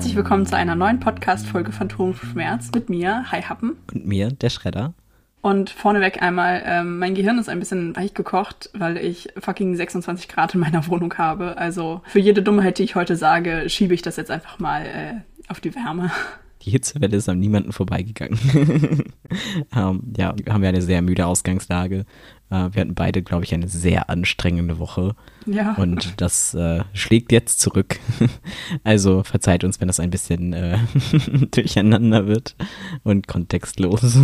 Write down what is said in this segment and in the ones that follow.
Herzlich willkommen zu einer neuen Podcast-Folge von Tonschmerz mit mir, Hi Happen. Und mir, der Schredder. Und vorneweg einmal, ähm, mein Gehirn ist ein bisschen weich gekocht, weil ich fucking 26 Grad in meiner Wohnung habe. Also für jede Dummheit, die ich heute sage, schiebe ich das jetzt einfach mal äh, auf die Wärme. Die Hitzewelle ist an niemanden vorbeigegangen. ähm, ja, wir haben ja eine sehr müde Ausgangslage. Äh, wir hatten beide, glaube ich, eine sehr anstrengende Woche. Ja. Und das äh, schlägt jetzt zurück. also verzeiht uns, wenn das ein bisschen äh, durcheinander wird und kontextlos.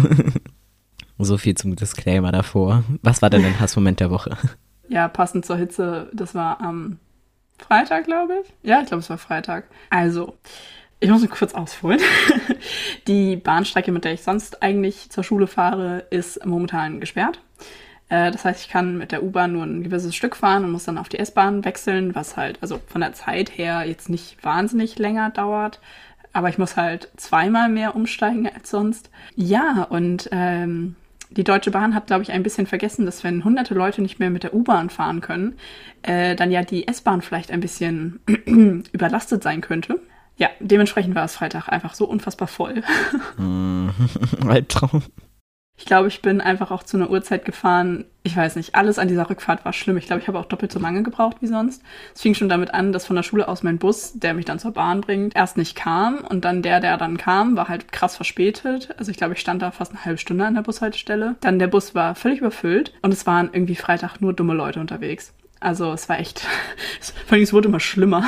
so viel zum Disclaimer davor. Was war denn dein Hassmoment der Woche? Ja, passend zur Hitze, das war am Freitag, glaube ich. Ja, ich glaube, es war Freitag. Also, ich muss kurz ausholen. Die Bahnstrecke, mit der ich sonst eigentlich zur Schule fahre, ist momentan gesperrt. Äh, das heißt, ich kann mit der U-Bahn nur ein gewisses Stück fahren und muss dann auf die S-Bahn wechseln, was halt, also von der Zeit her jetzt nicht wahnsinnig länger dauert. Aber ich muss halt zweimal mehr umsteigen als sonst. Ja, und ähm, die Deutsche Bahn hat, glaube ich, ein bisschen vergessen, dass wenn hunderte Leute nicht mehr mit der U-Bahn fahren können, äh, dann ja die S-Bahn vielleicht ein bisschen überlastet sein könnte. Ja, dementsprechend war es Freitag einfach so unfassbar voll. Albtraum. Ich glaube, ich bin einfach auch zu einer Uhrzeit gefahren. Ich weiß nicht, alles an dieser Rückfahrt war schlimm. Ich glaube, ich habe auch doppelt so lange gebraucht wie sonst. Es fing schon damit an, dass von der Schule aus mein Bus, der mich dann zur Bahn bringt, erst nicht kam. Und dann der, der dann kam, war halt krass verspätet. Also ich glaube, ich stand da fast eine halbe Stunde an der Bushaltestelle. Dann der Bus war völlig überfüllt und es waren irgendwie Freitag nur dumme Leute unterwegs. Also es war echt, vor allem es wurde immer schlimmer.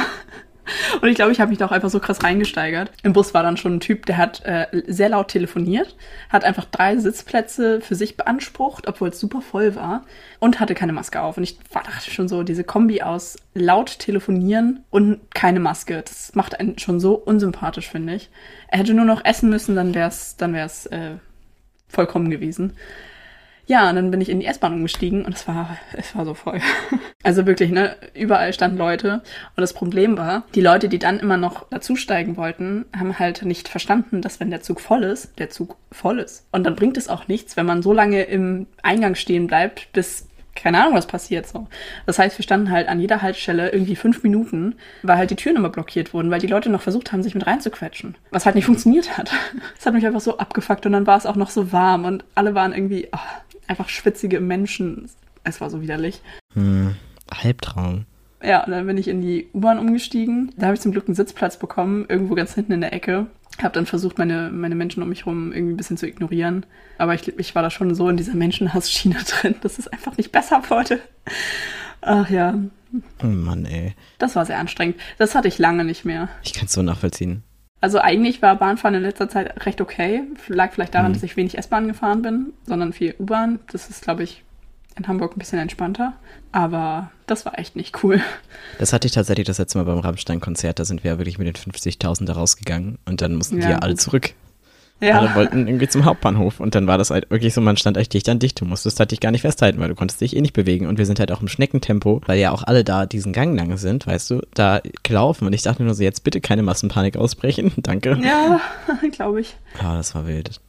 Und ich glaube, ich habe mich da auch einfach so krass reingesteigert. Im Bus war dann schon ein Typ, der hat äh, sehr laut telefoniert, hat einfach drei Sitzplätze für sich beansprucht, obwohl es super voll war und hatte keine Maske auf. Und ich dachte schon so, diese Kombi aus laut telefonieren und keine Maske, das macht einen schon so unsympathisch, finde ich. Er hätte nur noch essen müssen, dann wäre es dann wär's, äh, vollkommen gewesen. Ja, und dann bin ich in die S-Bahn umgestiegen und es war, es war so voll. Also wirklich, ne, überall standen Leute. Und das Problem war, die Leute, die dann immer noch dazusteigen wollten, haben halt nicht verstanden, dass wenn der Zug voll ist, der Zug voll ist. Und dann bringt es auch nichts, wenn man so lange im Eingang stehen bleibt, bis keine Ahnung, was passiert so. Das heißt, wir standen halt an jeder Haltestelle irgendwie fünf Minuten, weil halt die Türen immer blockiert wurden, weil die Leute noch versucht haben, sich mit reinzuquetschen. Was halt nicht funktioniert hat. Es hat mich einfach so abgefuckt und dann war es auch noch so warm und alle waren irgendwie oh, einfach schwitzige Menschen. Es war so widerlich. Hm. Albtraum. Ja, und dann bin ich in die U-Bahn umgestiegen. Da habe ich zum Glück einen Sitzplatz bekommen, irgendwo ganz hinten in der Ecke. Habe dann versucht, meine, meine Menschen um mich herum irgendwie ein bisschen zu ignorieren. Aber ich, ich war da schon so in dieser Menschenhassschiene drin, dass es einfach nicht besser wurde. Ach ja. Oh Mann, ey. Das war sehr anstrengend. Das hatte ich lange nicht mehr. Ich kann es so nachvollziehen. Also eigentlich war Bahnfahren in letzter Zeit recht okay. Lag vielleicht daran, mhm. dass ich wenig S-Bahn gefahren bin, sondern viel U-Bahn. Das ist, glaube ich, in Hamburg ein bisschen entspannter. Aber das war echt nicht cool. Das hatte ich tatsächlich das letzte Mal beim Rammstein-Konzert. Da sind wir ja wirklich mit den 50.000 da rausgegangen und dann mussten ja, die alle zurück. Ja. Alle wollten irgendwie zum Hauptbahnhof und dann war das halt wirklich so, man stand echt dicht an dicht. Du musstest halt dich gar nicht festhalten, weil du konntest dich eh nicht bewegen und wir sind halt auch im Schneckentempo, weil ja auch alle da diesen Gang lang sind, weißt du, da gelaufen und ich dachte nur so, jetzt bitte keine Massenpanik ausbrechen, danke. Ja, glaube ich. Ja, das war wild.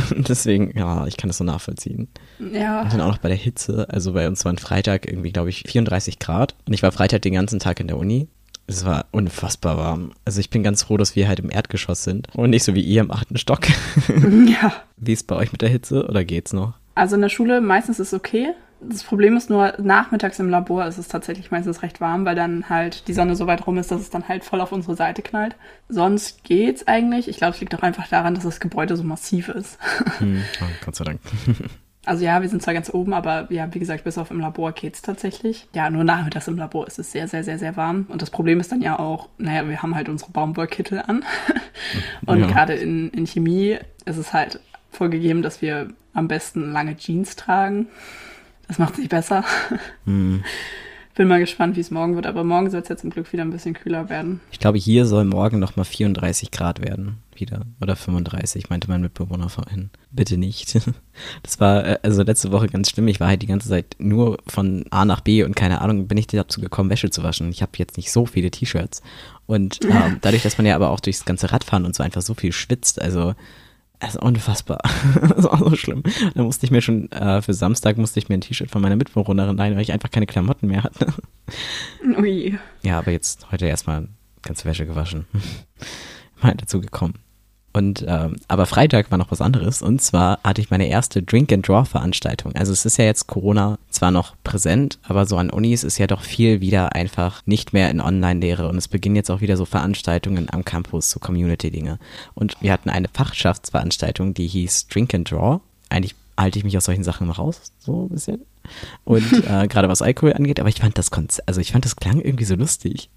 Deswegen, ja, ich kann das so nachvollziehen. Ja. Und dann auch noch bei der Hitze. Also bei uns waren Freitag irgendwie, glaube ich, 34 Grad. Und ich war Freitag den ganzen Tag in der Uni. Es war unfassbar warm. Also ich bin ganz froh, dass wir halt im Erdgeschoss sind und nicht so wie ihr im achten Stock. Ja. Wie ist bei euch mit der Hitze oder geht's noch? Also in der Schule meistens ist es okay. Das Problem ist nur, nachmittags im Labor ist es tatsächlich meistens recht warm, weil dann halt die Sonne so weit rum ist, dass es dann halt voll auf unsere Seite knallt. Sonst geht's eigentlich. Ich glaube, es liegt auch einfach daran, dass das Gebäude so massiv ist. Hm, oh, Gott sei Dank. Also ja, wir sind zwar ganz oben, aber ja, wie gesagt, bis auf im Labor geht's tatsächlich. Ja, nur nachmittags im Labor ist es sehr, sehr, sehr, sehr warm. Und das Problem ist dann ja auch, naja, wir haben halt unsere Baumwollkittel an. Und ja. gerade in, in Chemie ist es halt vorgegeben, dass wir am besten lange Jeans tragen. Das macht sich besser. Hm. Bin mal gespannt, wie es morgen wird, aber morgen soll es ja zum Glück wieder ein bisschen kühler werden. Ich glaube, hier soll morgen nochmal 34 Grad werden. Wieder. Oder 35, meinte mein Mitbewohner vorhin. Bitte nicht. Das war äh, also letzte Woche ganz schlimm. Ich war halt die ganze Zeit nur von A nach B und keine Ahnung, bin ich dazu gekommen, Wäsche zu waschen. Ich habe jetzt nicht so viele T-Shirts. Und ähm, dadurch, dass man ja aber auch durchs ganze Radfahren und so einfach so viel schwitzt, also das ist unfassbar. das ist auch so schlimm. Da musste ich mir schon, äh, für Samstag musste ich mir ein T-Shirt von meiner Mitbewohnerin leihen, weil ich einfach keine Klamotten mehr hatte. Ui. Ja, aber jetzt heute erstmal ganze Wäsche gewaschen. mal dazu gekommen. Und ähm, aber Freitag war noch was anderes und zwar hatte ich meine erste Drink and Draw Veranstaltung. Also es ist ja jetzt Corona zwar noch präsent, aber so an Unis ist ja doch viel wieder einfach nicht mehr in Online-Lehre und es beginnen jetzt auch wieder so Veranstaltungen am Campus, so Community-Dinge. Und wir hatten eine Fachschaftsveranstaltung, die hieß Drink and Draw. Eigentlich halte ich mich aus solchen Sachen mal raus, so ein bisschen. Und äh, gerade was Alkohol angeht, aber ich fand das Konzept, also ich fand das klang irgendwie so lustig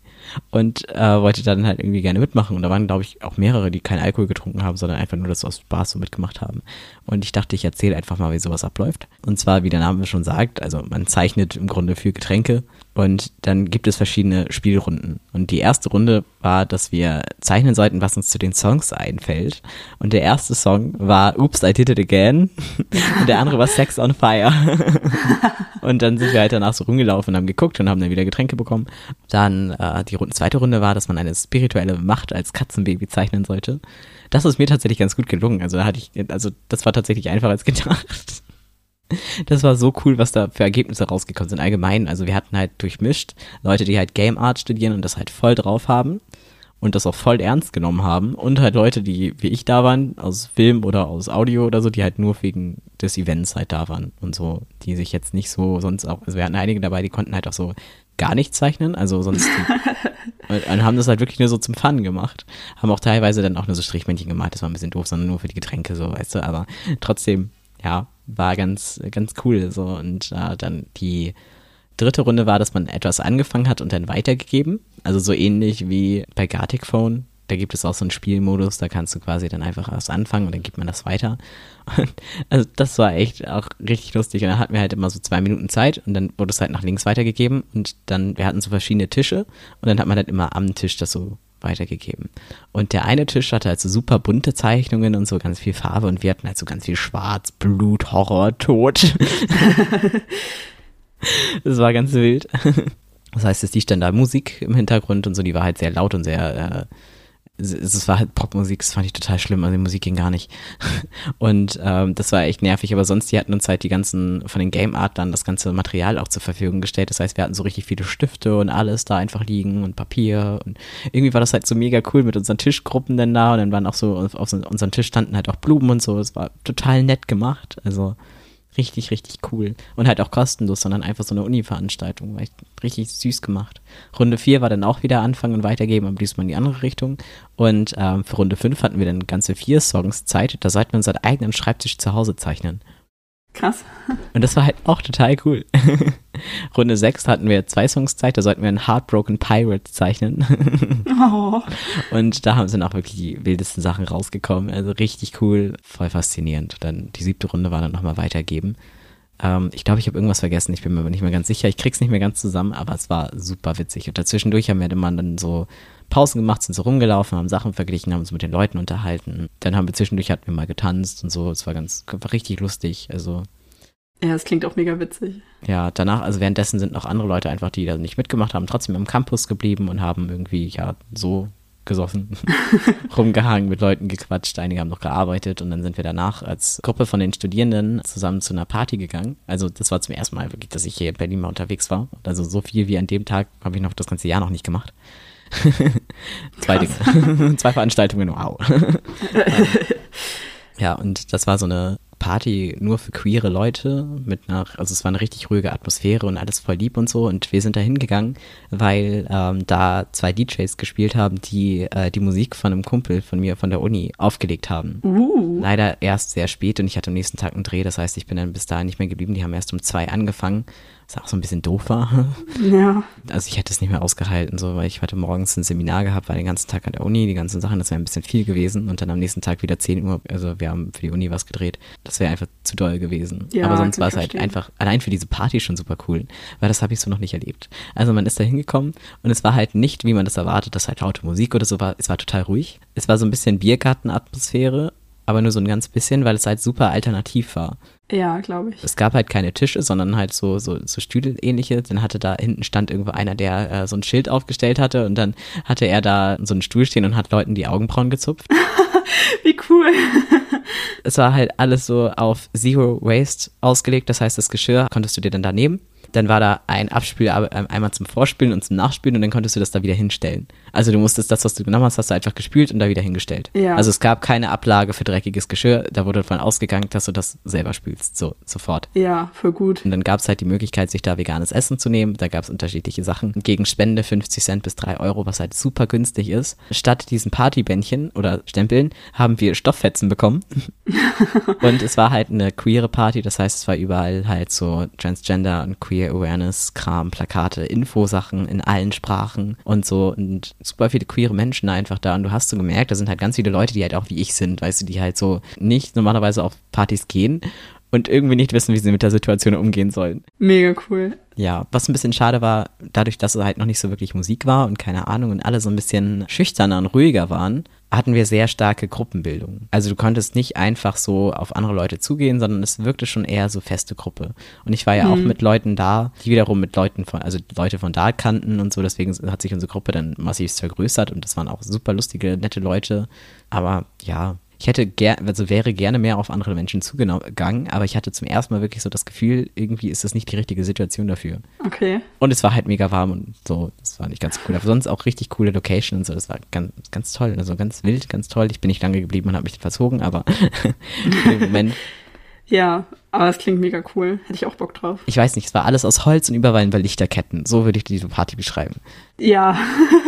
und äh, wollte dann halt irgendwie gerne mitmachen. Und da waren, glaube ich, auch mehrere, die keinen Alkohol getrunken haben, sondern einfach nur das aus Spaß so mitgemacht haben. Und ich dachte, ich erzähle einfach mal, wie sowas abläuft. Und zwar, wie der Name schon sagt, also man zeichnet im Grunde für Getränke und dann gibt es verschiedene Spielrunden. Und die erste Runde war, dass wir zeichnen sollten, was uns zu den Songs einfällt. Und der erste Song war Oops, I Did It Again. und der andere war Sex on Fire. und dann sind wir halt danach so rumgelaufen und haben geguckt und haben dann wieder Getränke bekommen. Dann äh, die Runde, zweite Runde war, dass man eine spirituelle Macht als Katzenbaby zeichnen sollte. Das ist mir tatsächlich ganz gut gelungen. Also da hatte ich, also das war tatsächlich einfacher als gedacht. Das war so cool, was da für Ergebnisse rausgekommen sind. Allgemein, also wir hatten halt durchmischt Leute, die halt Game Art studieren und das halt voll drauf haben und das auch voll ernst genommen haben und halt Leute, die wie ich da waren, aus Film oder aus Audio oder so, die halt nur wegen des Events halt da waren und so, die sich jetzt nicht so sonst auch, also wir hatten einige dabei, die konnten halt auch so gar nicht zeichnen, also sonst und, und haben das halt wirklich nur so zum Fun gemacht. Haben auch teilweise dann auch nur so Strichmännchen gemalt, das war ein bisschen doof, sondern nur für die Getränke so, weißt du, aber trotzdem, ja, war ganz, ganz cool. So. Und äh, dann die dritte Runde war, dass man etwas angefangen hat und dann weitergegeben. Also so ähnlich wie bei Gartic Phone. Da gibt es auch so einen Spielmodus, da kannst du quasi dann einfach erst anfangen und dann gibt man das weiter. Und also das war echt auch richtig lustig. Und dann hatten wir halt immer so zwei Minuten Zeit und dann wurde es halt nach links weitergegeben und dann, wir hatten so verschiedene Tische und dann hat man halt immer am Tisch das so weitergegeben. Und der eine Tisch hatte halt so super bunte Zeichnungen und so ganz viel Farbe und wir hatten halt so ganz viel Schwarz, Blut, Horror, Tod. das war ganz wild. Das heißt, es liegt dann da Musik im Hintergrund und so, die war halt sehr laut und sehr äh, es war halt Popmusik, das fand ich total schlimm, also die Musik ging gar nicht. Und ähm, das war echt nervig, aber sonst, die hatten uns halt die ganzen, von den Game Art dann das ganze Material auch zur Verfügung gestellt. Das heißt, wir hatten so richtig viele Stifte und alles da einfach liegen und Papier und irgendwie war das halt so mega cool mit unseren Tischgruppen dann da und dann waren auch so, auf, auf unserem Tisch standen halt auch Blumen und so. Es war total nett gemacht, also Richtig, richtig cool. Und halt auch kostenlos, sondern einfach so eine Uni-Veranstaltung. Richtig süß gemacht. Runde 4 war dann auch wieder anfangen und weitergeben, aber diesmal in die andere Richtung. Und ähm, für Runde 5 hatten wir dann ganze vier Songs Zeit. Da sollten wir unseren eigenen Schreibtisch zu Hause zeichnen. Krass. Und das war halt auch total cool. Runde 6 hatten wir zwei Songs Zeit, da sollten wir einen Heartbroken Pirate zeichnen. oh. Und da haben sind auch wirklich die wildesten Sachen rausgekommen. Also richtig cool, voll faszinierend. Dann die siebte Runde war dann nochmal weitergeben. Ähm, ich glaube, ich habe irgendwas vergessen, ich bin mir aber nicht mehr ganz sicher. Ich krieg's nicht mehr ganz zusammen, aber es war super witzig. Und dazwischendurch haben wir immer dann so Pausen gemacht, sind so rumgelaufen, haben Sachen verglichen, haben uns mit den Leuten unterhalten. Dann haben wir zwischendurch hatten wir mal getanzt und so. Es war ganz, war richtig lustig. Also. Ja, es klingt auch mega witzig. Ja, danach, also währenddessen sind noch andere Leute einfach, die da nicht mitgemacht haben, trotzdem im Campus geblieben und haben irgendwie, ja, so gesoffen, rumgehangen, mit Leuten gequatscht. Einige haben noch gearbeitet und dann sind wir danach als Gruppe von den Studierenden zusammen zu einer Party gegangen. Also das war zum ersten Mal wirklich, dass ich hier in Berlin mal unterwegs war. Also so viel wie an dem Tag habe ich noch das ganze Jahr noch nicht gemacht. Zwei Dinge. Zwei Veranstaltungen, wow. ja, und das war so eine Party nur für queere Leute mit einer, also es war eine richtig ruhige Atmosphäre und alles voll lieb und so. Und wir sind da hingegangen, weil ähm, da zwei DJs gespielt haben, die äh, die Musik von einem Kumpel von mir von der Uni aufgelegt haben. Uh. Leider erst sehr spät und ich hatte am nächsten Tag einen Dreh, das heißt, ich bin dann bis dahin nicht mehr geblieben. Die haben erst um zwei angefangen was auch so ein bisschen doof war. Ja. Also ich hätte es nicht mehr ausgehalten, so, weil ich heute morgens ein Seminar gehabt, war den ganzen Tag an der Uni, die ganzen Sachen, das wäre ein bisschen viel gewesen und dann am nächsten Tag wieder 10 Uhr, also wir haben für die Uni was gedreht. Das wäre einfach zu doll gewesen. Ja, Aber sonst war es halt einfach, allein für diese Party schon super cool, weil das habe ich so noch nicht erlebt. Also man ist da hingekommen und es war halt nicht, wie man das erwartet, dass halt laute Musik oder so war, es war total ruhig. Es war so ein bisschen Biergartenatmosphäre, aber nur so ein ganz bisschen, weil es halt super alternativ war. Ja, glaube ich. Es gab halt keine Tische, sondern halt so, so, so Stühle ähnliche. Dann hatte da hinten stand irgendwo einer, der äh, so ein Schild aufgestellt hatte und dann hatte er da so einen Stuhl stehen und hat Leuten die Augenbrauen gezupft. Wie cool. es war halt alles so auf Zero Waste ausgelegt. Das heißt, das Geschirr konntest du dir dann da nehmen dann war da ein Abspiel äh, einmal zum Vorspielen und zum Nachspielen und dann konntest du das da wieder hinstellen. Also du musstest das, was du genommen hast, hast du einfach gespült und da wieder hingestellt. Ja. Also es gab keine Ablage für dreckiges Geschirr, da wurde davon ausgegangen, dass du das selber spülst, so sofort. Ja, voll gut. Und dann gab es halt die Möglichkeit, sich da veganes Essen zu nehmen. Da gab es unterschiedliche Sachen. Gegen Spende 50 Cent bis 3 Euro, was halt super günstig ist. Statt diesen Partybändchen oder Stempeln haben wir Stofffetzen bekommen. und es war halt eine queere Party, das heißt, es war überall halt so Transgender und Queer Awareness, Kram, Plakate, Infosachen in allen Sprachen und so und super viele queere Menschen einfach da und du hast so gemerkt, da sind halt ganz viele Leute, die halt auch wie ich sind, weißt du, die halt so nicht normalerweise auf Partys gehen und irgendwie nicht wissen, wie sie mit der Situation umgehen sollen. Mega cool. Ja, was ein bisschen schade war, dadurch, dass es halt noch nicht so wirklich Musik war und keine Ahnung und alle so ein bisschen schüchterner und ruhiger waren, hatten wir sehr starke Gruppenbildung. Also du konntest nicht einfach so auf andere Leute zugehen, sondern es wirkte schon eher so feste Gruppe. Und ich war ja mhm. auch mit Leuten da, die wiederum mit Leuten von, also Leute von da kannten und so, deswegen hat sich unsere Gruppe dann massiv vergrößert und das waren auch super lustige, nette Leute. Aber ja, ich hätte ger also wäre gerne mehr auf andere Menschen zugegangen, aber ich hatte zum ersten Mal wirklich so das Gefühl, irgendwie ist das nicht die richtige Situation dafür. Okay. Und es war halt mega warm und so, das war nicht ganz cool. Aber sonst auch richtig coole Location und so, das war ganz, ganz toll. Also ganz wild, ganz toll. Ich bin nicht lange geblieben und habe mich verzogen, aber im Moment. Ja, aber es klingt mega cool. Hätte ich auch Bock drauf. Ich weiß nicht, es war alles aus Holz und überall bei Lichterketten. So würde ich diese Party beschreiben. Ja,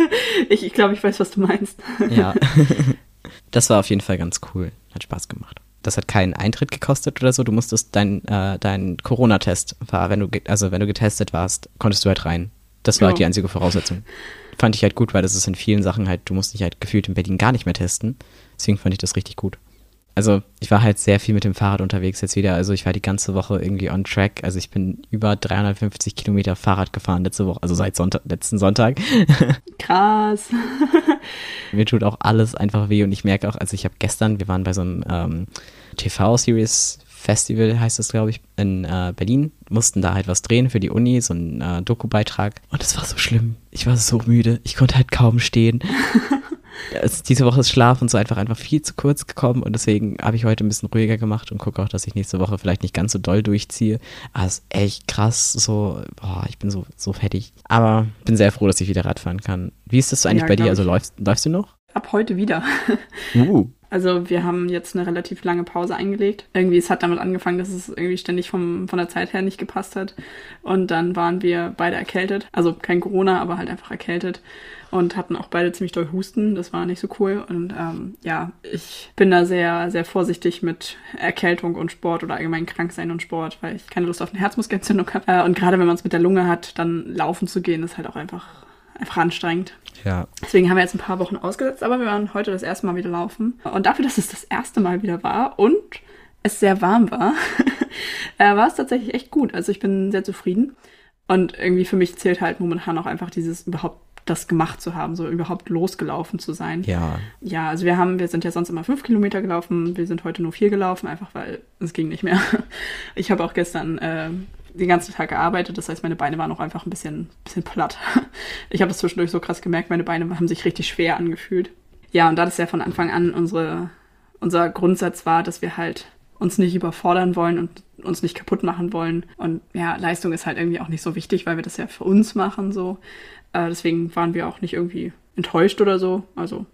ich, ich glaube, ich weiß, was du meinst. Ja. Das war auf jeden Fall ganz cool. Hat Spaß gemacht. Das hat keinen Eintritt gekostet oder so. Du musstest deinen äh, dein Corona-Test, wenn du, also wenn du getestet warst, konntest du halt rein. Das war ja. halt die einzige Voraussetzung. Fand ich halt gut, weil das ist in vielen Sachen halt, du musst dich halt gefühlt in Berlin gar nicht mehr testen. Deswegen fand ich das richtig gut also ich war halt sehr viel mit dem Fahrrad unterwegs jetzt wieder. Also ich war die ganze Woche irgendwie on track. Also ich bin über 350 Kilometer Fahrrad gefahren letzte Woche, also seit Sonntag, letzten Sonntag. Krass. Mir tut auch alles einfach weh und ich merke auch, also ich habe gestern, wir waren bei so einem ähm, TV-Series Festival heißt das, glaube ich, in äh, Berlin. Mussten da halt was drehen für die Uni, so ein äh, Doku-Beitrag. Und es war so schlimm. Ich war so müde. Ich konnte halt kaum stehen. Also diese Woche ist Schlaf und so einfach einfach viel zu kurz gekommen und deswegen habe ich heute ein bisschen ruhiger gemacht und gucke auch, dass ich nächste Woche vielleicht nicht ganz so doll durchziehe. Aber es ist echt krass, so, boah, ich bin so, so fertig. Aber bin sehr froh, dass ich wieder Radfahren kann. Wie ist das eigentlich ja, bei dir? Also läufst, läufst du noch? Ab heute wieder. Uh. Also wir haben jetzt eine relativ lange Pause eingelegt. Irgendwie, es hat damit angefangen, dass es irgendwie ständig vom, von der Zeit her nicht gepasst hat. Und dann waren wir beide erkältet. Also kein Corona, aber halt einfach erkältet und hatten auch beide ziemlich doll Husten. Das war nicht so cool. Und ähm, ja, ich bin da sehr, sehr vorsichtig mit Erkältung und Sport oder allgemein Kranksein und Sport, weil ich keine Lust auf eine Herzmuskelentzündung habe. Äh, und gerade wenn man es mit der Lunge hat, dann laufen zu gehen, ist halt auch einfach, einfach anstrengend. Ja. Deswegen haben wir jetzt ein paar Wochen ausgesetzt, aber wir waren heute das erste Mal wieder laufen. Und dafür, dass es das erste Mal wieder war und es sehr warm war, äh, war es tatsächlich echt gut. Also ich bin sehr zufrieden. Und irgendwie für mich zählt halt momentan auch einfach dieses überhaupt das gemacht zu haben, so überhaupt losgelaufen zu sein. Ja. Ja, also wir haben, wir sind ja sonst immer fünf Kilometer gelaufen, wir sind heute nur vier gelaufen, einfach weil es ging nicht mehr. Ich habe auch gestern äh, den ganzen Tag gearbeitet, das heißt, meine Beine waren auch einfach ein bisschen, bisschen platt. Ich habe das zwischendurch so krass gemerkt, meine Beine haben sich richtig schwer angefühlt. Ja, und da das ja von Anfang an unsere, unser Grundsatz war, dass wir halt uns nicht überfordern wollen und uns nicht kaputt machen wollen. Und ja, Leistung ist halt irgendwie auch nicht so wichtig, weil wir das ja für uns machen so. Äh, deswegen waren wir auch nicht irgendwie enttäuscht oder so. Also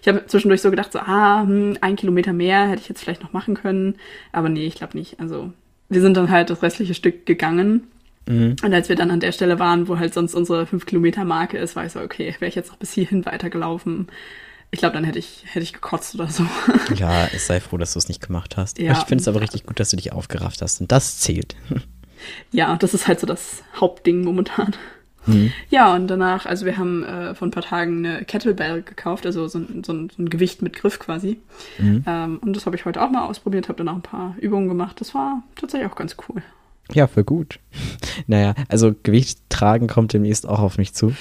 ich habe zwischendurch so gedacht, so, ah, hm, ein Kilometer mehr hätte ich jetzt vielleicht noch machen können. Aber nee, ich glaube nicht. Also wir sind dann halt das restliche Stück gegangen. Mhm. Und als wir dann an der Stelle waren, wo halt sonst unsere 5 Kilometer Marke ist, war ich so, okay, wäre ich jetzt noch bis hierhin weitergelaufen. Ich glaube, dann hätte ich, hätte ich gekotzt oder so. Ja, ich sei froh, dass du es nicht gemacht hast. Ja, ich finde es aber richtig gut, dass du dich aufgerafft hast. Und das zählt. Ja, das ist halt so das Hauptding momentan. Mhm. Ja, und danach, also wir haben äh, vor ein paar Tagen eine Kettlebell gekauft, also so, so, ein, so ein, Gewicht mit Griff quasi. Mhm. Ähm, und das habe ich heute auch mal ausprobiert, habe dann auch ein paar Übungen gemacht. Das war tatsächlich auch ganz cool. Ja, voll gut. Naja, also Gewicht tragen kommt demnächst auch auf mich zu.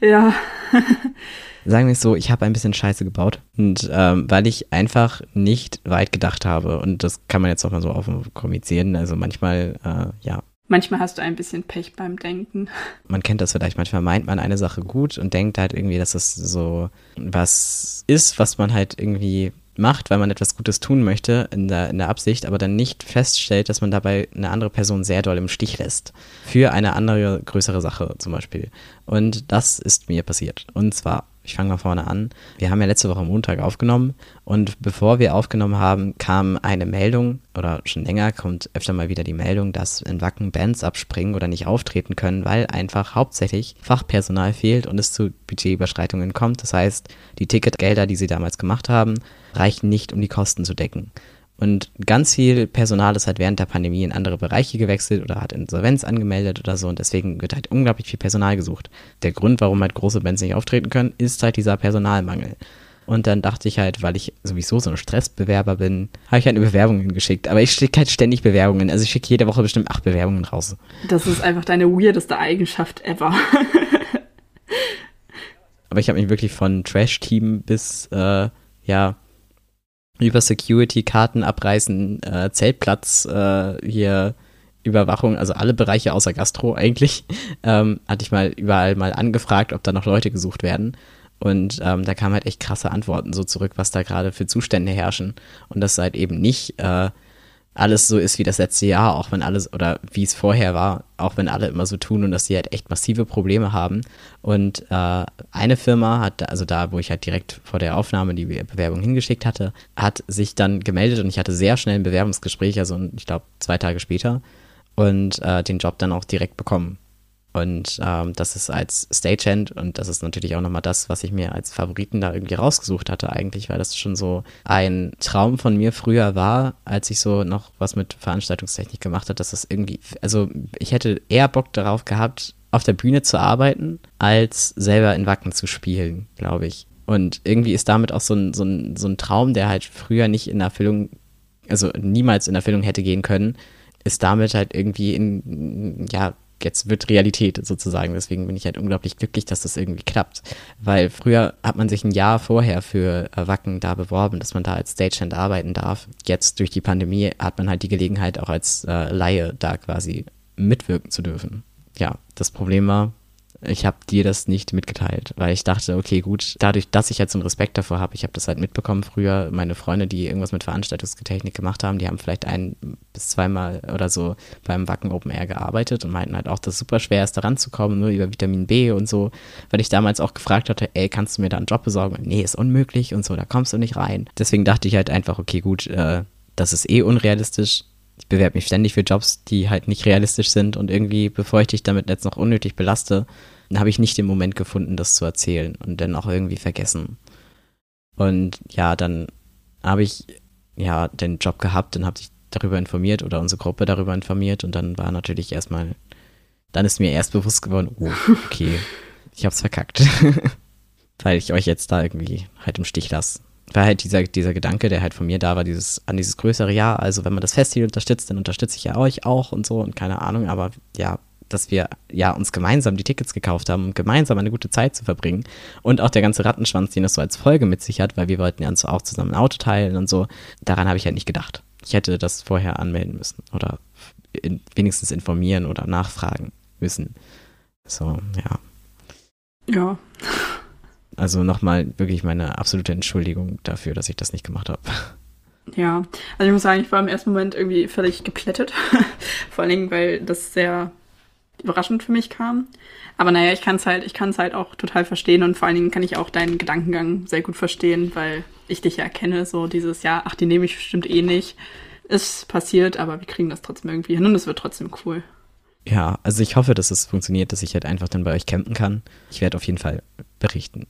Ja. Sagen wir es so, ich habe ein bisschen Scheiße gebaut. Und ähm, weil ich einfach nicht weit gedacht habe, und das kann man jetzt auch mal so offen kommunizieren, also manchmal, äh, ja, Manchmal hast du ein bisschen Pech beim Denken. Man kennt das vielleicht. Manchmal meint man eine Sache gut und denkt halt irgendwie, dass es so was ist, was man halt irgendwie macht, weil man etwas Gutes tun möchte in der, in der Absicht, aber dann nicht feststellt, dass man dabei eine andere Person sehr doll im Stich lässt. Für eine andere, größere Sache zum Beispiel. Und das ist mir passiert. Und zwar ich fange mal vorne an. Wir haben ja letzte Woche Montag aufgenommen und bevor wir aufgenommen haben, kam eine Meldung oder schon länger kommt öfter mal wieder die Meldung, dass in Wacken Bands abspringen oder nicht auftreten können, weil einfach hauptsächlich Fachpersonal fehlt und es zu Budgetüberschreitungen kommt. Das heißt, die Ticketgelder, die sie damals gemacht haben, reichen nicht, um die Kosten zu decken. Und ganz viel Personal ist halt während der Pandemie in andere Bereiche gewechselt oder hat Insolvenz angemeldet oder so. Und deswegen wird halt unglaublich viel Personal gesucht. Der Grund, warum halt große Bands nicht auftreten können, ist halt dieser Personalmangel. Und dann dachte ich halt, weil ich sowieso so ein Stressbewerber bin, habe ich halt eine Bewerbung hingeschickt. Aber ich schicke halt ständig Bewerbungen. Also ich schicke jede Woche bestimmt acht Bewerbungen raus. Das ist einfach deine weirdeste Eigenschaft ever. Aber ich habe mich wirklich von Trash-Team bis, äh, ja, über Security-Karten abreißen, äh, Zeltplatz, äh, hier Überwachung, also alle Bereiche außer Gastro eigentlich, ähm, hatte ich mal überall mal angefragt, ob da noch Leute gesucht werden. Und ähm, da kamen halt echt krasse Antworten so zurück, was da gerade für Zustände herrschen. Und das halt eben nicht äh, alles so ist wie das letzte Jahr, auch wenn alles oder wie es vorher war, auch wenn alle immer so tun und dass sie halt echt massive Probleme haben. Und äh, eine Firma hat, also da, wo ich halt direkt vor der Aufnahme die Bewerbung hingeschickt hatte, hat sich dann gemeldet und ich hatte sehr schnell ein Bewerbungsgespräch, also ich glaube zwei Tage später, und äh, den Job dann auch direkt bekommen. Und ähm, das ist als Stagehand und das ist natürlich auch nochmal das, was ich mir als Favoriten da irgendwie rausgesucht hatte eigentlich, weil das schon so ein Traum von mir früher war, als ich so noch was mit Veranstaltungstechnik gemacht habe, dass das irgendwie, also ich hätte eher Bock darauf gehabt, auf der Bühne zu arbeiten, als selber in Wacken zu spielen, glaube ich. Und irgendwie ist damit auch so ein, so, ein, so ein Traum, der halt früher nicht in Erfüllung, also niemals in Erfüllung hätte gehen können, ist damit halt irgendwie in, ja, jetzt wird Realität sozusagen. Deswegen bin ich halt unglaublich glücklich, dass das irgendwie klappt. Weil früher hat man sich ein Jahr vorher für Wacken da beworben, dass man da als Stagehand arbeiten darf. Jetzt durch die Pandemie hat man halt die Gelegenheit, auch als äh, Laie da quasi mitwirken zu dürfen. Ja, das Problem war, ich habe dir das nicht mitgeteilt, weil ich dachte, okay, gut, dadurch, dass ich jetzt so einen Respekt davor habe, ich habe das halt mitbekommen früher, meine Freunde, die irgendwas mit Veranstaltungstechnik gemacht haben, die haben vielleicht ein bis zweimal oder so beim Wacken Open Air gearbeitet und meinten halt auch, dass es super schwer ist, da ranzukommen, nur über Vitamin B und so, weil ich damals auch gefragt hatte, ey, kannst du mir da einen Job besorgen? Und, nee, ist unmöglich und so, da kommst du nicht rein. Deswegen dachte ich halt einfach, okay, gut, äh, das ist eh unrealistisch, ich bewerbe mich ständig für Jobs, die halt nicht realistisch sind und irgendwie, bevor ich dich damit jetzt noch unnötig belaste, habe ich nicht den Moment gefunden, das zu erzählen und dann auch irgendwie vergessen. Und ja, dann habe ich ja den Job gehabt und habe sich darüber informiert oder unsere Gruppe darüber informiert und dann war natürlich erstmal, dann ist mir erst bewusst geworden, oh, okay, ich habe es verkackt. Weil ich euch jetzt da irgendwie halt im Stich lasse war halt dieser, dieser Gedanke, der halt von mir da war, dieses, an dieses größere Jahr. Also wenn man das Festival unterstützt, dann unterstütze ich ja euch auch und so und keine Ahnung, aber ja, dass wir ja uns gemeinsam die Tickets gekauft haben, um gemeinsam eine gute Zeit zu verbringen. Und auch der ganze Rattenschwanz, den das so als Folge mit sich hat, weil wir wollten ja uns auch zusammen ein Auto teilen und so. Daran habe ich halt nicht gedacht. Ich hätte das vorher anmelden müssen oder in, wenigstens informieren oder nachfragen müssen. So, ja. Ja. Also nochmal wirklich meine absolute Entschuldigung dafür, dass ich das nicht gemacht habe. Ja, also ich muss sagen, ich war im ersten Moment irgendwie völlig geplättet. Vor allen Dingen, weil das sehr überraschend für mich kam. Aber naja, ich kann es halt, ich kann es halt auch total verstehen und vor allen Dingen kann ich auch deinen Gedankengang sehr gut verstehen, weil ich dich ja kenne, so dieses Jahr, ach, die nehme ich bestimmt eh nicht. Ist passiert, aber wir kriegen das trotzdem irgendwie hin und es wird trotzdem cool. Ja, also ich hoffe, dass es funktioniert, dass ich halt einfach dann bei euch campen kann. Ich werde auf jeden Fall berichten.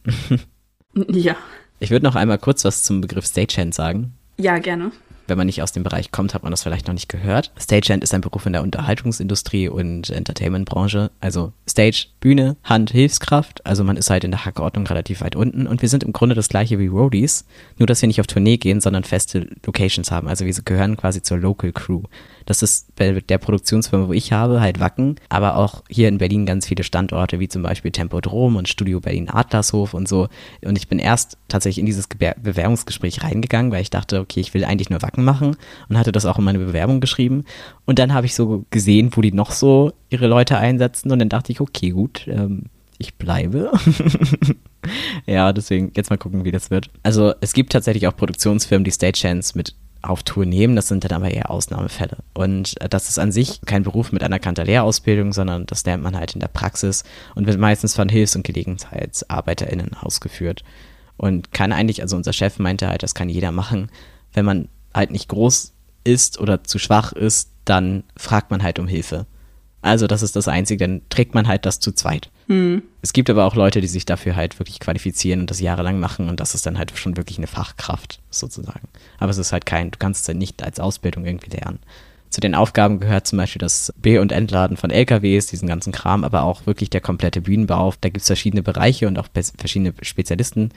ja. Ich würde noch einmal kurz was zum Begriff Stagehand sagen. Ja, gerne wenn man nicht aus dem Bereich kommt, hat man das vielleicht noch nicht gehört. Stagehand ist ein Beruf in der Unterhaltungsindustrie und Entertainmentbranche. Also Stage, Bühne, Hand, Hilfskraft. Also man ist halt in der Hackordnung relativ weit unten. Und wir sind im Grunde das gleiche wie Roadies, nur dass wir nicht auf Tournee gehen, sondern feste Locations haben. Also wir gehören quasi zur Local Crew. Das ist bei der Produktionsfirma, wo ich habe, halt Wacken, aber auch hier in Berlin ganz viele Standorte, wie zum Beispiel Tempodrom und Studio Berlin Adlershof und so. Und ich bin erst tatsächlich in dieses Bewerbungsgespräch reingegangen, weil ich dachte, okay, ich will eigentlich nur Wacken machen und hatte das auch in meine Bewerbung geschrieben. Und dann habe ich so gesehen, wo die noch so ihre Leute einsetzen und dann dachte ich, okay, gut, ähm, ich bleibe. ja, deswegen jetzt mal gucken, wie das wird. Also es gibt tatsächlich auch Produktionsfirmen, die Stagehands mit auf Tour nehmen, das sind dann aber eher Ausnahmefälle. Und äh, das ist an sich kein Beruf mit anerkannter Lehrausbildung, sondern das lernt man halt in der Praxis und wird meistens von Hilfs- und GelegenheitsarbeiterInnen ausgeführt. Und kann eigentlich, also unser Chef meinte halt, das kann jeder machen. Wenn man halt nicht groß ist oder zu schwach ist, dann fragt man halt um Hilfe. Also das ist das Einzige, dann trägt man halt das zu zweit. Mhm. Es gibt aber auch Leute, die sich dafür halt wirklich qualifizieren und das jahrelang machen und das ist dann halt schon wirklich eine Fachkraft sozusagen. Aber es ist halt kein, du kannst es halt nicht als Ausbildung irgendwie lernen. Zu den Aufgaben gehört zum Beispiel das B- und Entladen von LKWs, diesen ganzen Kram, aber auch wirklich der komplette Bühnenbau. Da gibt es verschiedene Bereiche und auch verschiedene Spezialisten.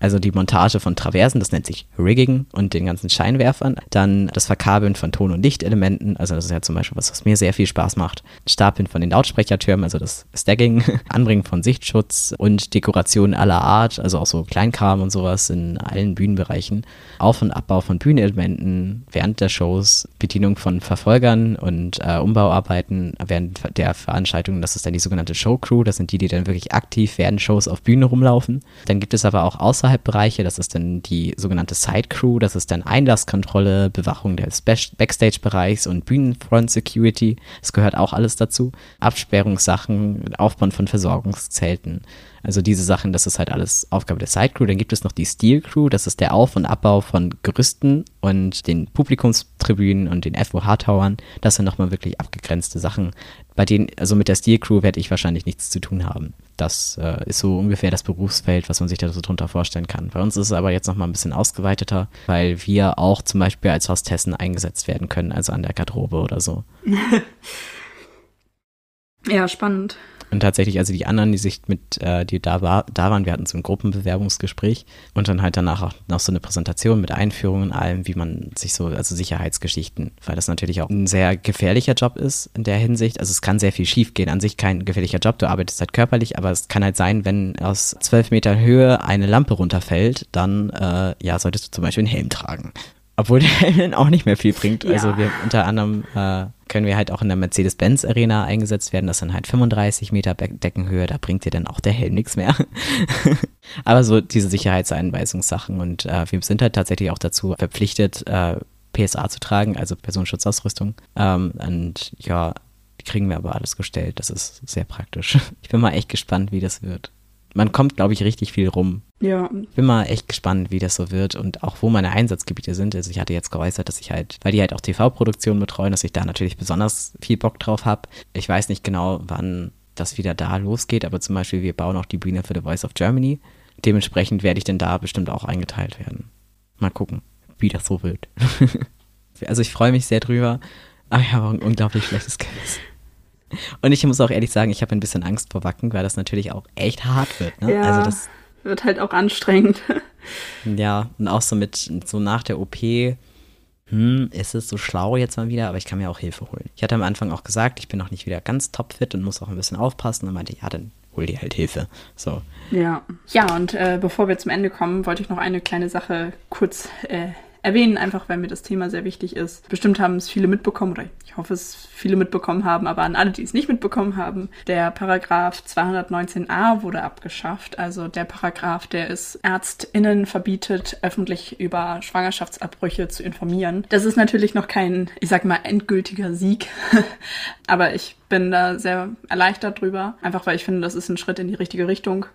Also die Montage von Traversen, das nennt sich Rigging und den ganzen Scheinwerfern. Dann das Verkabeln von Ton- und Lichtelementen, also das ist ja zum Beispiel was, was mir sehr viel Spaß macht. Stapeln von den Lautsprechertürmen, also das Stacking, Anbringen von Sichtschutz und Dekoration aller Art, also auch so Kleinkram und sowas in allen Bühnenbereichen. Auf- und Abbau von Bühnenelementen während der Shows, Bedienung von Verfahren Verfolgern und äh, Umbauarbeiten während der Veranstaltungen. Das ist dann die sogenannte Showcrew. Das sind die, die dann wirklich aktiv während Shows auf Bühne rumlaufen. Dann gibt es aber auch außerhalb Bereiche. Das ist dann die sogenannte Sidecrew. Das ist dann Einlasskontrolle, Bewachung des Backstage-Bereichs und Bühnenfront Security. Das gehört auch alles dazu. Absperrungssachen, Aufbau von Versorgungszelten. Also diese Sachen, das ist halt alles Aufgabe der Sidecrew. Dann gibt es noch die Steel Crew, das ist der Auf- und Abbau von Gerüsten und den Publikumstribünen und den FOH-Towern. Das sind nochmal wirklich abgegrenzte Sachen, bei denen, also mit der Steel Crew werde ich wahrscheinlich nichts zu tun haben. Das äh, ist so ungefähr das Berufsfeld, was man sich da so drunter vorstellen kann. Bei uns ist es aber jetzt nochmal ein bisschen ausgeweiteter, weil wir auch zum Beispiel als Hostessen eingesetzt werden können, also an der Garderobe oder so. ja, spannend. Und tatsächlich, also die anderen, die sich mit, äh, die da, war, da waren, wir hatten so ein Gruppenbewerbungsgespräch und dann halt danach auch noch so eine Präsentation mit Einführungen und allem, wie man sich so, also Sicherheitsgeschichten, weil das natürlich auch ein sehr gefährlicher Job ist in der Hinsicht. Also es kann sehr viel schief gehen. An sich kein gefährlicher Job, du arbeitest halt körperlich, aber es kann halt sein, wenn aus zwölf Meter Höhe eine Lampe runterfällt, dann äh, ja, solltest du zum Beispiel einen Helm tragen. Obwohl der Helm auch nicht mehr viel bringt. Ja. Also wir unter anderem äh, können wir halt auch in der Mercedes-Benz Arena eingesetzt werden. Das sind halt 35 Meter Deckenhöhe. Da bringt dir dann auch der Helm nichts mehr. Aber so diese Sicherheitseinweisungssachen und äh, wir sind halt tatsächlich auch dazu verpflichtet, äh, PSA zu tragen, also Personenschutzausrüstung. Ähm, und ja, die kriegen wir aber alles gestellt. Das ist sehr praktisch. Ich bin mal echt gespannt, wie das wird man kommt, glaube ich, richtig viel rum. Ja. Bin mal echt gespannt, wie das so wird und auch wo meine Einsatzgebiete sind. Also ich hatte jetzt geäußert, dass ich halt, weil die halt auch TV-Produktionen betreuen, dass ich da natürlich besonders viel Bock drauf habe. Ich weiß nicht genau, wann das wieder da losgeht, aber zum Beispiel wir bauen auch die Bühne für The Voice of Germany. Dementsprechend werde ich denn da bestimmt auch eingeteilt werden. Mal gucken, wie das so wird. also ich freue mich sehr drüber, aber ich habe ein unglaublich schlechtes Gewissen. Und ich muss auch ehrlich sagen, ich habe ein bisschen Angst vor Wacken, weil das natürlich auch echt hart wird. Ne? Ja, also das wird halt auch anstrengend. Ja, und auch so mit, so nach der OP, hm, ist es so schlau jetzt mal wieder, aber ich kann mir auch Hilfe holen. Ich hatte am Anfang auch gesagt, ich bin noch nicht wieder ganz topfit und muss auch ein bisschen aufpassen. Und meinte, ja, dann hol dir halt Hilfe. So. Ja. Ja, und äh, bevor wir zum Ende kommen, wollte ich noch eine kleine Sache kurz äh, erwähnen, einfach weil mir das Thema sehr wichtig ist. Bestimmt haben es viele mitbekommen, oder ich hoffe, es viele mitbekommen haben, aber an alle, die es nicht mitbekommen haben, der Paragraph 219a wurde abgeschafft. Also der Paragraph, der es ÄrztInnen verbietet, öffentlich über Schwangerschaftsabbrüche zu informieren. Das ist natürlich noch kein, ich sag mal, endgültiger Sieg, aber ich bin da sehr erleichtert drüber, einfach weil ich finde, das ist ein Schritt in die richtige Richtung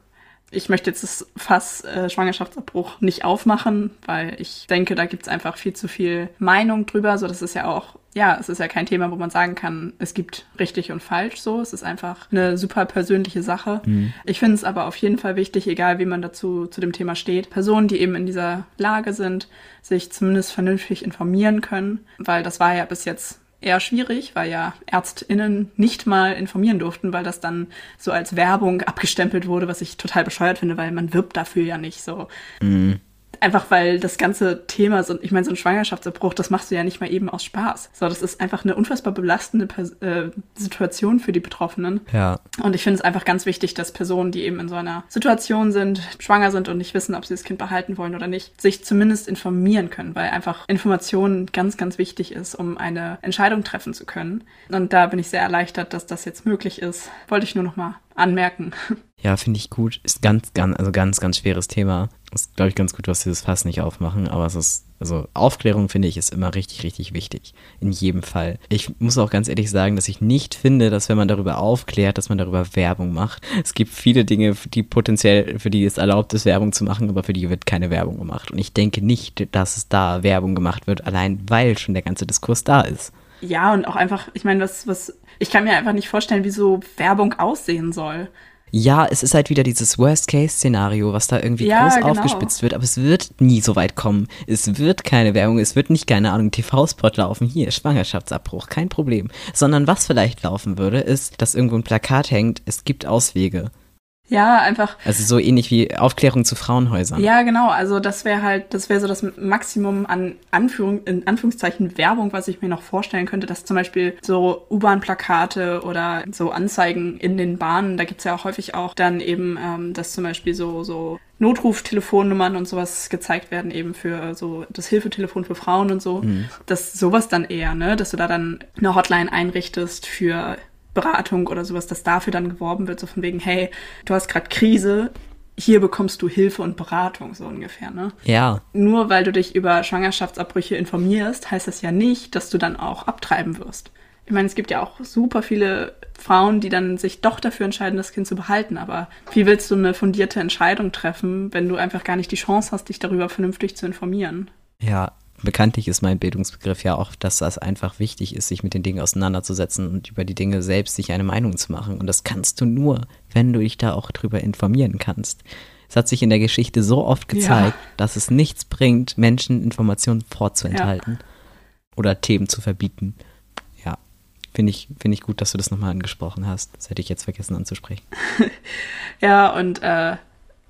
ich möchte jetzt das Fass äh, Schwangerschaftsabbruch nicht aufmachen, weil ich denke, da gibt's einfach viel zu viel Meinung drüber. So, das ist ja auch, ja, es ist ja kein Thema, wo man sagen kann, es gibt richtig und falsch so. Es ist einfach eine super persönliche Sache. Mhm. Ich finde es aber auf jeden Fall wichtig, egal wie man dazu zu dem Thema steht, Personen, die eben in dieser Lage sind, sich zumindest vernünftig informieren können, weil das war ja bis jetzt eher schwierig, weil ja ÄrztInnen nicht mal informieren durften, weil das dann so als Werbung abgestempelt wurde, was ich total bescheuert finde, weil man wirbt dafür ja nicht so. Mhm. Einfach weil das ganze Thema, so, ich meine, so ein Schwangerschaftsabbruch, das machst du ja nicht mal eben aus Spaß. So, das ist einfach eine unfassbar belastende Pers äh, Situation für die Betroffenen. Ja. Und ich finde es einfach ganz wichtig, dass Personen, die eben in so einer Situation sind, schwanger sind und nicht wissen, ob sie das Kind behalten wollen oder nicht, sich zumindest informieren können, weil einfach Information ganz, ganz wichtig ist, um eine Entscheidung treffen zu können. Und da bin ich sehr erleichtert, dass das jetzt möglich ist. Wollte ich nur noch mal anmerken. Ja, finde ich gut. Ist ganz, ganz, also ganz, ganz schweres Thema. Ist, glaube ich, ganz gut, dass sie das Fass nicht aufmachen, aber es ist, also Aufklärung finde ich ist immer richtig, richtig wichtig. In jedem Fall. Ich muss auch ganz ehrlich sagen, dass ich nicht finde, dass wenn man darüber aufklärt, dass man darüber Werbung macht. Es gibt viele Dinge, die potenziell, für die es erlaubt ist, Werbung zu machen, aber für die wird keine Werbung gemacht. Und ich denke nicht, dass es da Werbung gemacht wird, allein weil schon der ganze Diskurs da ist. Ja, und auch einfach, ich meine, was, was, ich kann mir einfach nicht vorstellen, wie so Werbung aussehen soll. Ja, es ist halt wieder dieses Worst-Case-Szenario, was da irgendwie Ja, groß genau. aufgespitzt wird, aber es wird nie so weit kommen. Es wird keine Werbung, es wird nicht, keine Ahnung, TV-Spot laufen, hier, Schwangerschaftsabbruch, kein Problem. Sondern was vielleicht laufen würde, ist, dass irgendwo ein Plakat hängt, es gibt Auswege. Ja, einfach, Also so ähnlich wie Aufklärung zu Frauenhäusern. ja, genau. Also das wäre halt, das wäre so das Maximum an Anführung, in Anführungszeichen Werbung, was ich mir noch vorstellen könnte, dass zum Beispiel so U-Bahn-Plakate oder so Anzeigen in den Bahnen, da gibt's ja auch häufig auch dann eben, ähm, dass zum Beispiel so, so Notruf-Telefonnummern und sowas gezeigt werden, eben für so das Hilfetelefon für Frauen und so. dass sowas dann eher, ne, dass du da dann eine Hotline einrichtest für Beratung oder sowas, dass dafür dann geworben wird, so von wegen, hey, du hast gerade Krise, hier bekommst du Hilfe und Beratung, so ungefähr, ne? Ja, Nur weil du dich über Schwangerschaftsabbrüche informierst, heißt das ja nicht, dass du dann auch abtreiben wirst. Ich meine, es gibt ja auch super viele Frauen, die dann sich doch dafür entscheiden, das Kind zu behalten. Aber wie willst du eine fundierte Entscheidung treffen, wenn du einfach gar nicht die Chance hast, dich darüber vernünftig zu informieren? ja. Bekanntlich ist mein Bildungsbegriff ja auch, dass das einfach wichtig ist, sich mit den Dingen auseinanderzusetzen und über die Dinge selbst sich eine Meinung zu machen. Und das kannst du nur, wenn du dich da auch drüber informieren kannst. Es hat sich in der Geschichte so oft gezeigt, dass es nichts bringt, Menschen Informationen vorzuenthalten oder Themen zu verbieten. Ja, finde ich, finde ich gut, dass du das nochmal angesprochen hast. Das hätte ich jetzt vergessen anzusprechen. Ja, und äh,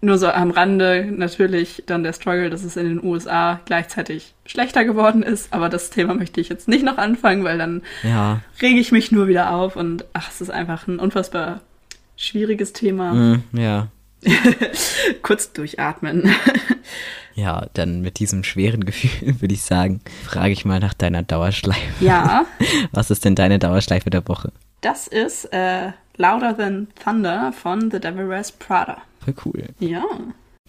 nur so am Rande natürlich dann der Struggle, dass es in den USA gleichzeitig schlechter geworden ist. Aber das Thema möchte ich jetzt nicht noch anfangen, weil dann Ja, rege ich mich nur wieder auf und ach, es ist einfach ein unfassbar schwieriges Thema. mm, ja. Kurz durchatmen. Ja, dann mit diesem schweren Gefühl würde ich sagen, frage ich mal nach deiner Dauerschleife. ja, Was ist denn deine Dauerschleife der Woche? das ist äh, Louder Than Thunder von The Devil Wears Prada. Cool. Ja.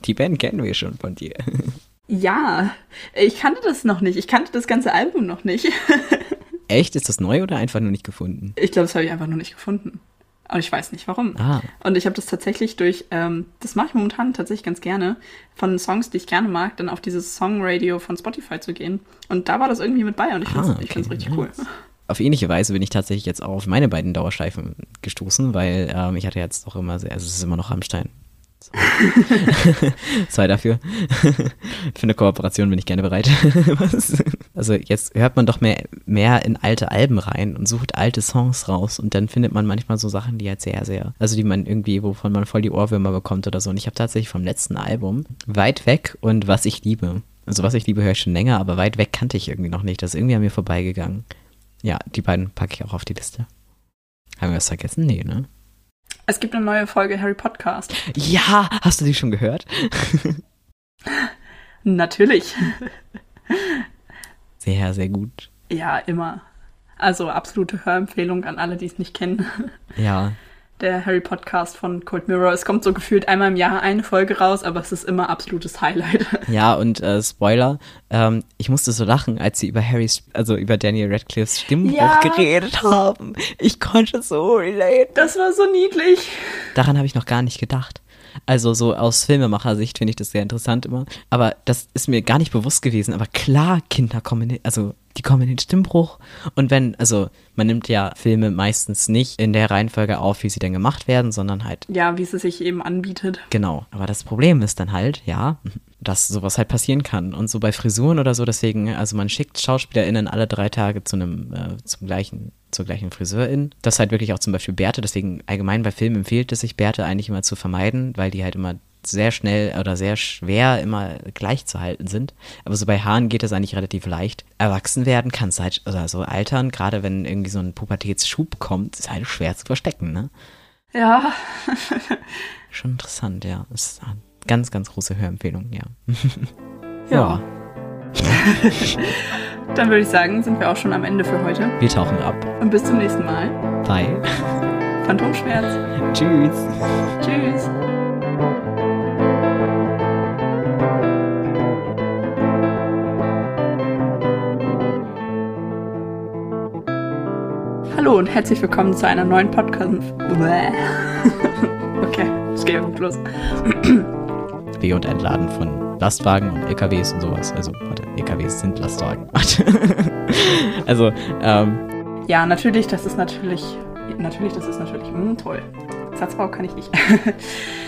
Die Band kennen wir schon von dir. Ja, ich kannte das noch nicht. Ich kannte das ganze Album noch nicht. Echt? Ist das neu oder einfach nur nicht gefunden? Ich glaube, das habe ich einfach noch nicht gefunden. Und ich weiß nicht warum. Ah, Und ich habe das tatsächlich durch, ähm, das mache ich momentan tatsächlich ganz gerne, von Songs, die ich gerne mag, dann auf dieses Songradio von Spotify zu gehen. Und da war das irgendwie mit bei und ich finde es Ah, okay, richtig cool. auf ähnliche Weise bin ich tatsächlich jetzt auch auf meine beiden Dauerschleifen gestoßen, weil ähm, ich hatte jetzt auch immer sehr, also es ist immer noch Rammstein. Zwei dafür. Für eine Kooperation bin ich gerne bereit. Also jetzt hört man doch mehr, mehr in alte Alben rein und sucht alte Songs raus und dann findet man manchmal so Sachen, die halt sehr, sehr, also die man irgendwie, wovon man voll die Ohrwürmer bekommt oder so. Und ich habe tatsächlich vom letzten Album Weit weg und Was ich liebe. Also Was ich liebe höre ich schon länger, aber Weit weg kannte ich irgendwie noch nicht. Das ist irgendwie an mir vorbeigegangen. Ja, die beiden packe ich auch auf die Liste. Haben wir was vergessen? Nee, ne? Es gibt eine neue Folge Harry Podcast. Ja, hast du die schon gehört? Natürlich. Sehr, sehr gut. Ja, immer. Also absolute Hörempfehlung an alle, die es nicht kennen. Ja, Der Harry Podcast von Cold Mirror. Es kommt so gefühlt einmal im Jahr eine Folge raus, aber es ist immer absolutes Highlight. ja, und äh, Spoiler, ähm, ich musste so lachen, als sie über Harrys, also über Daniel Radcliffes Stimmbruch Ja. geredet haben. Ich konnte so relate. Das war so niedlich. Daran habe ich noch gar nicht gedacht. Also so aus Filmemacher-Sicht finde ich das sehr interessant immer. Aber das ist mir gar nicht bewusst gewesen. Aber klar, Kinder kommen also die kommen in den Stimmbruch. Und wenn, also man nimmt ja Filme meistens nicht in der Reihenfolge auf, wie sie denn gemacht werden, sondern halt Ja, wie es sich eben anbietet. Genau, aber das Problem ist dann halt, ja, dass sowas halt passieren kann. Und so bei Frisuren oder so, deswegen, also man schickt SchauspielerInnen alle drei Tage zu einem, äh, zum gleichen, zur gleichen Friseurin. Das halt wirklich auch zum Beispiel Bärte, deswegen allgemein bei Filmen empfiehlt es sich, Bärte eigentlich immer zu vermeiden, weil die halt immer sehr schnell oder sehr schwer immer gleich zu halten sind. Aber so bei Haaren geht das eigentlich relativ leicht. Erwachsen werden kann es halt, also so altern, gerade wenn irgendwie so ein Pubertätsschub kommt, ist halt schwer zu verstecken, ne? Ja. Schon interessant, ja. Das ist eine ganz, ganz große Hörempfehlung, ja. Ja. Dann würde ich sagen, sind wir auch schon am Ende für heute. Wir tauchen ab. Und bis zum nächsten Mal. Bye. Phantomschmerz. Tschüss. Tschüss. Hallo und herzlich willkommen zu einer neuen Podcast. okay, es geht gut los. Be- und Entladen von Lastwagen und LKWs und sowas. Also, warte, LKWs sind Lastwagen. also, ähm. Ja, natürlich, das ist natürlich, natürlich, das ist natürlich, mh, toll. Satzbau kann ich nicht.